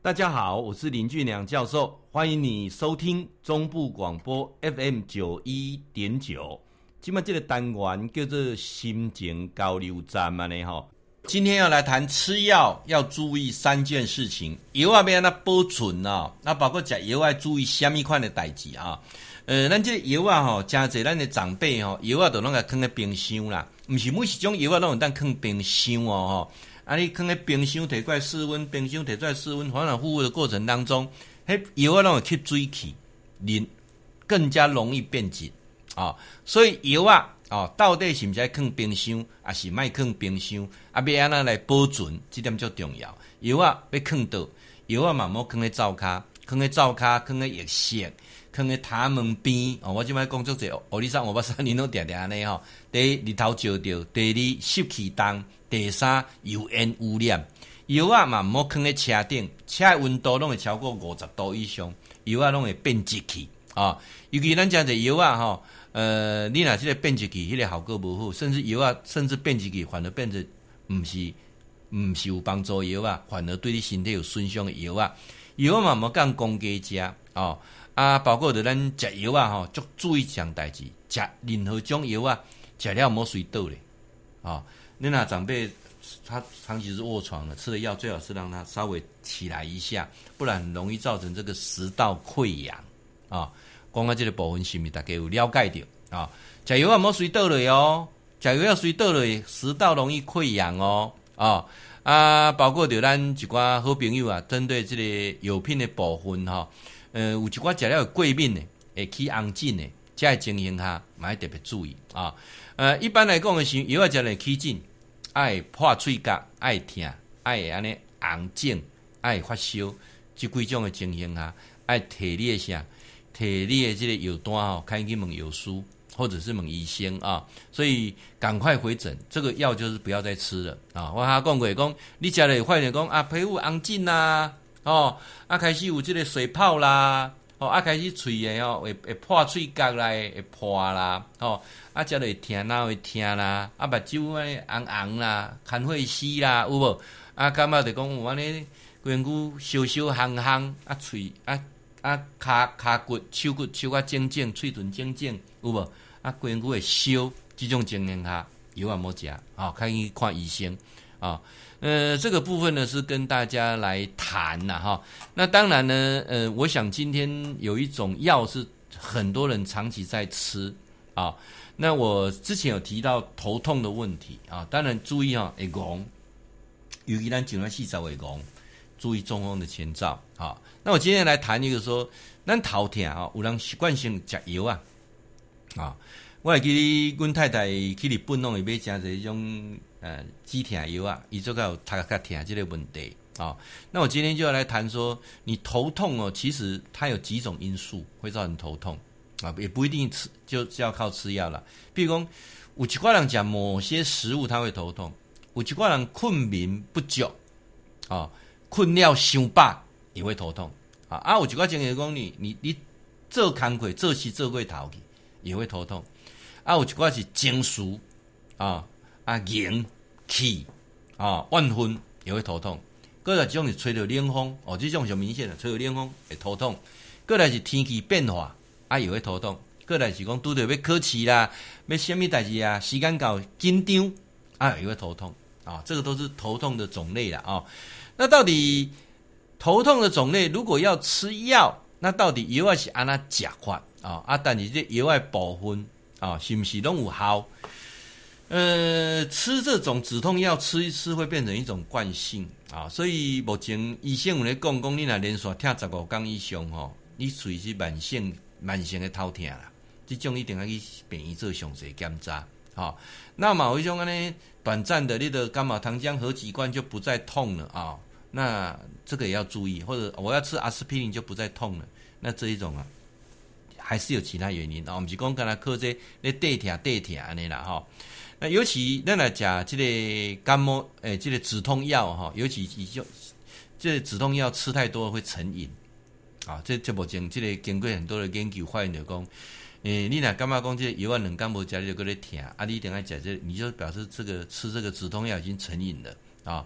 大家好，我是林俊良教授，欢迎你收听中部广播 FM 九一点九。今麦这个单元叫做心情交流站嘛呢吼。今天要来谈吃药要注意三件事情，药啊要那保存啊，那包括食药要注意什么款的代志啊？呃，咱这个药啊吼，真侪咱的长辈吼，药啊都拢个放在冰箱啦，毋是每一种药啊拢有当放冰箱哦吼。啊！你放在冰箱提出来室温，冰箱提出来室温，反反复复的过程当中，迄药啊，拢会吸水气，磷更加容易变质啊。所以药啊，哦，到底是毋是爱放冰箱，还是卖放冰箱？啊，要安怎来保存，这点最重要。药啊，要放倒，药啊，嘛莫放在灶骹，放在灶骹，放在浴室，放在头门边。哦，我即摆工作者，哦，你上我把三年拢定定安尼吼。第一，日头照着；第二，湿气重。第三，油烟污染，药啊嘛，莫放在车顶，车的温度拢会超过五十度以上，药啊拢会变质去啊。尤其咱讲这药啊吼，呃，你若即个变质去，迄个效果无好，甚至药啊，甚至变质去，反而变成毋是毋是有帮助药啊，反而对你身体有损伤的药啊。药啊嘛，莫讲公家食哦，啊，包括着咱食药啊吼，足注意一项代志，食任何种药啊，食了莫随倒咧，啊。你那长辈他长期是卧床的，吃的药最好是让他稍微起来一下，不然容易造成这个食道溃疡啊。讲到这个部分是咪大家有了解到啊？食药啊，莫随倒了哦，食药要随倒了，食道容易溃疡哦。啊啊，包括着咱一寡好朋友啊，针对这个药品的部分哈，呃，有一寡食了过敏的，会起红疹的，这情形下，嘛要特别注意啊。呃，一般来讲的是药啊，食了起疹。爱破嘴角，爱疼，爱安尼红疹，爱发烧，即几种的情形下，爱提你一下，提你的即个药单哦，可以去问药师，或者是问医生啊。所以赶快回诊，这个药就是不要再吃了啊。我哈讲过讲，你食了发现讲啊，皮肤红疹啦，哦，啊开始有这个水泡啦。哦，啊，开始喙诶哦，会会破喙角啦，会破啦，哦，啊，食了会疼啦，会疼啦，啊，目睭诶红红啦，看会死啦，有无？啊，感觉着讲有安尼，规身躯烧烧烘烘，啊，喙啊啊，骹骹骨、手骨、手啊，肿肿，喙唇肿肿，有无？啊，规身躯会烧，这种情形下，药也无食，哦，可以看医生，啊、呃，这个部分呢是跟大家来谈呐，哈。那当然呢，呃，我想今天有一种药是很多人长期在吃啊。那我之前有提到头痛的问题啊，当然注意啊，会红，尤其咱颈端细胞会红，注意中风的前兆啊。那我今天来谈一个说，咱头痛啊，有人习惯性吃药啊，啊，我还记得阮太太去日本弄会买这种。呃，止痛药啊，伊做个有头壳痛这个问题啊、那我今天就要来谈说，你头痛哦，其实它有几种因素会造成头痛啊，也不一定吃就是要靠吃药了。比如讲，有一挂人讲某些食物他会头痛，有一挂人困眠不久啊、困了伤饱也会头痛啊。啊，有一挂情形讲你你你做工课做事做过头去也会头痛啊。有一挂是情绪啊。啊，凝气啊，万分也会头痛。过来这种是吹到冷风哦，这种就明显的，吹到冷风会头痛。过来是天气变化啊，也会头痛。过来是讲拄着要考试啦，要什么代志啊，时间到紧张啊，也会头痛啊。这个都是头痛的种类了啊。那到底头痛的种类，如果要吃药，那到底药是按哪食法啊？啊，但是这药的部分啊，是不是拢有效？呃，吃这种止痛药吃一吃会变成一种惯性。啊，所以目前医生有咧讲讲，你若连续听十五天以上吼，你属于是慢性慢性的头痛啦，这种一定要去病院做详细检查。好，那么有一种安尼短暂的，你的甘草糖浆喝几罐就不再痛了。啊，那这个也要注意，或者我要吃阿司匹林就不再痛了，那这一种啊，还是有其他原因。啊，我们是讲刚才靠这那对疼对疼安尼啦哈。那尤其咱来讲这个感冒，诶、欸，这个止痛药哈，尤其以就这个止痛药吃太多会成瘾啊。这这目前这个经过很多的研究发现，就讲，诶，你若感觉讲这个药啊两感冒食你就搁咧疼，啊，你一定要食这个，你就表示这个吃这个止痛药已经成瘾了啊。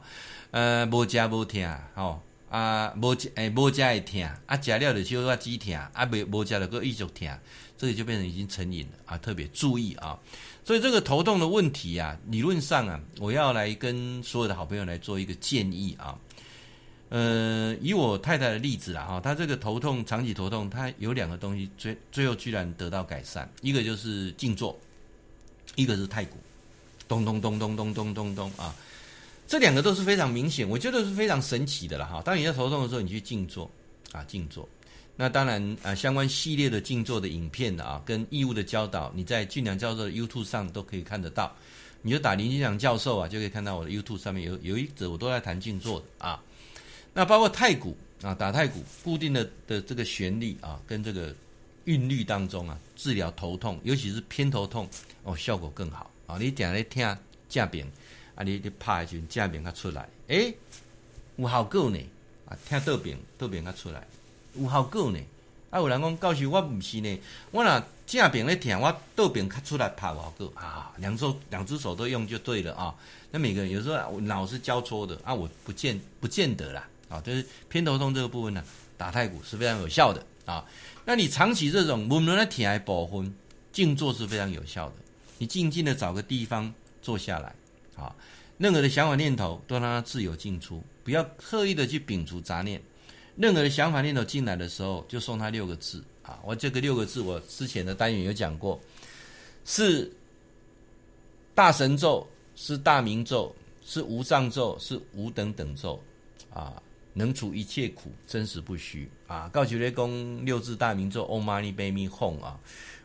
呃，无食无疼，吼，啊，无食诶，无食会痛，啊，食了就小可止痛，啊，没无食了搁继续痛，这个就变成已经成瘾了啊！特别注意啊！所以这个头痛的问题啊，理论上啊，我要来跟所有的好朋友来做一个建议啊。呃，以我太太的例子啦，哈，她这个头痛，长期头痛，她有两个东西，最最后居然得到改善，一个就是静坐，一个是太鼓，咚咚咚咚咚咚咚咚啊。这两个都是非常明显，我觉得是非常神奇的了哈。当你在头痛的时候，你去静坐啊，静坐。那当然啊，相关系列的静坐的影片啊，跟义务的教导，你在俊良教授的 YouTube 上都可以看得到。你就打林俊良教授啊，就可以看到我的 YouTube 上面有有一则我都在谈静坐的啊。那包括太鼓啊，打太鼓，固定的的这个旋律啊，跟这个韵律当中啊，治疗头痛，尤其是偏头痛哦，效果更好啊。你点来听这边。啊！你你拍就正面较出来，诶、有效果呢。啊，听倒边倒边较出来，有效果呢。啊，有人讲教授，我唔是呢。我若正边咧听，我倒边较出来拍有效果啊。两手两只手都用就对了啊。那每个人有时候脑是交错的啊，我不见不见得啦。啊，就是偏头痛这个部分呢，打太鼓是非常有效的啊。那你长期这种无论在听还保分，静坐是非常有效的。你静静的找个地方坐下来。啊，任何的想法念头都让它自由进出，不要刻意的去摒除杂念。任何的想法念头进来的时候，就送他六个字啊！我这个六个字，我之前的单元有讲过，是大神咒，是大明咒，是无上咒，是无等等咒啊，能除一切苦，真实不虚啊！告诉雷公六字大明咒，Om Mani Padme Hum 啊。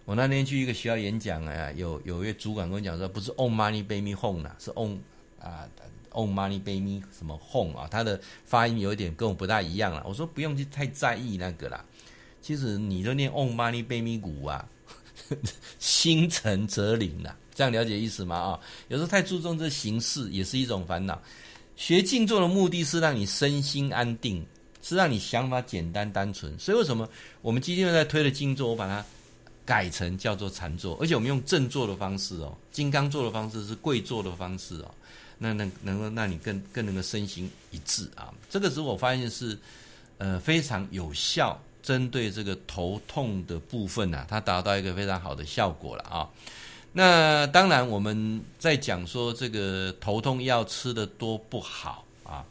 我那天去一个学校演讲啊，有有一位主管跟我讲说，不是 Om Mani Padme Hum 啦，是 Om 啊 Om Mani Padme 什么 Hum 啊，他的发音有一点跟我不大一样了。我说不用去太在意那个啦，其实你都念 Om Mani Padme 古啊，心诚则灵啦，这样了解意思吗？啊，有时候太注重这形式也是一种烦恼。学静坐的目的是让你身心安定，是让你想法简单单纯。所以为什么我们今天在推的静坐，我把它。改成叫做禅坐，而且我们用正坐的方式哦，金刚坐的方式是跪坐的方式哦，那能能够让你更更能够身心一致啊。这个时候我发现是呃非常有效，针对这个头痛的部分啊，它达到一个非常好的效果了啊。那当然我们在讲说这个头痛药吃得多不好啊。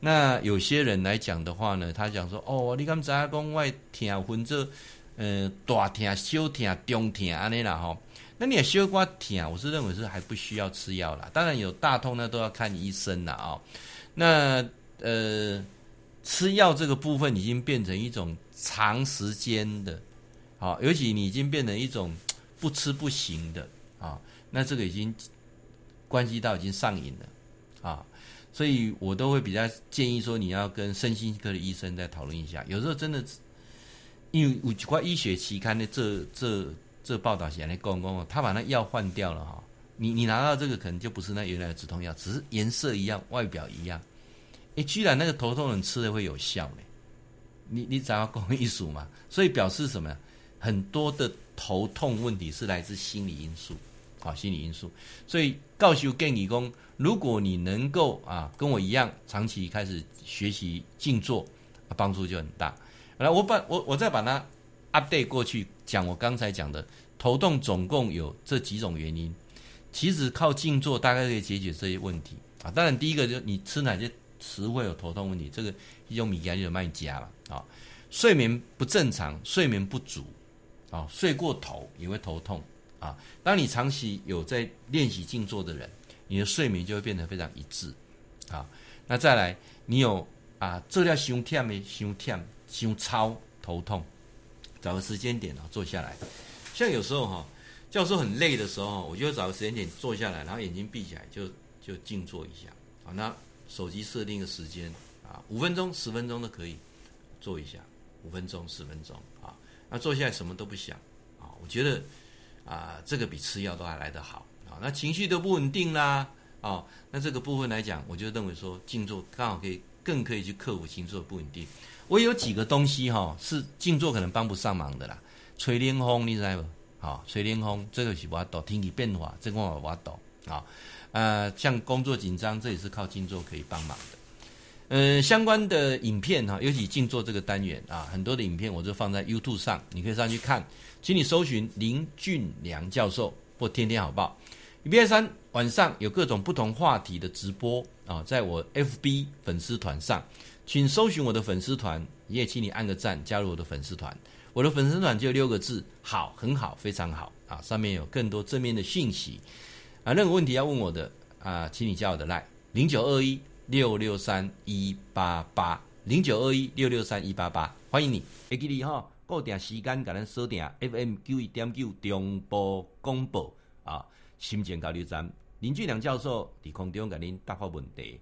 那有些人来讲的话呢，他讲说哦，你刚才讲外听分这。呃，大痛、小痛、中痛安尼啦吼，那你也小刮痛，我是认为是还不需要吃药啦。当然有大痛呢，都要看医生啦啊。那呃，吃药这个部分已经变成一种长时间的，好，尤其你已经变成一种不吃不行的啊。那这个已经关系到已经上瘾了啊，所以我都会比较建议说，你要跟身心科的医生再讨论一下。有时候真的。因为有几块医学期刊的这这这报道写来讲讲，他把那药换掉了哈，你你拿到这个可能就不是那原来的止痛药，只是颜色一样，外表一样。诶，居然那个头痛人吃了会有效呢？你你找到公益数嘛？所以表示什么？很多的头痛问题是来自心理因素，啊，心理因素。所以告诉建议工，如果你能够啊跟我一样长期开始学习静坐，帮助就很大。来，我把我我再把它 update 过去，讲我刚才讲的头痛总共有这几种原因，其实靠静坐大概可以解决这些问题啊。当然，第一个就是你吃哪些食会有头痛问题，这个一种米加就卖家了啊。睡眠不正常，睡眠不足啊，睡过头也会头痛啊。当你长期有在练习静坐的人，你的睡眠就会变得非常一致啊。那再来，你有啊，这叫胸痛没胸痛。胸超头痛，找个时间点啊，坐下来。像有时候哈，教授很累的时候，我就找个时间点坐下来，然后眼睛闭起来，就就静坐一下啊。那手机设定个时间啊，五分钟、十分钟都可以坐一下，五分钟、十分钟啊。那坐下来什么都不想啊，我觉得啊，这个比吃药都还来得好啊。那情绪都不稳定啦啊，那这个部分来讲，我就认为说静坐刚好可以更可以去克服情绪的不稳定。我有几个东西哈，是静坐可能帮不上忙的啦。吹冷风，你知道不？好，吹冷风，这个是我抖天气变化，这个我我抖啊。呃，像工作紧张，这也是靠静坐可以帮忙的。呃，相关的影片哈，尤其静坐这个单元啊，很多的影片我就放在 YouTube 上，你可以上去看，请你搜寻林俊良教授或天天好报。礼拜三晚上有各种不同话题的直播啊，在我 FB 粉丝团上，请搜寻我的粉丝团，也请你按个赞，加入我的粉丝团。我的粉丝团就六个字，好，很好，非常好啊，上面有更多正面的信息啊，任何问题要问我的啊，请你加我的 Line 零九二一。六六三一八八零九二一六六三一八八，欢迎你。会记得哈，固定时间，甲咱锁定 FM 九一点九中波广播啊，心情交流站林俊良教授伫空中甲您答复问题。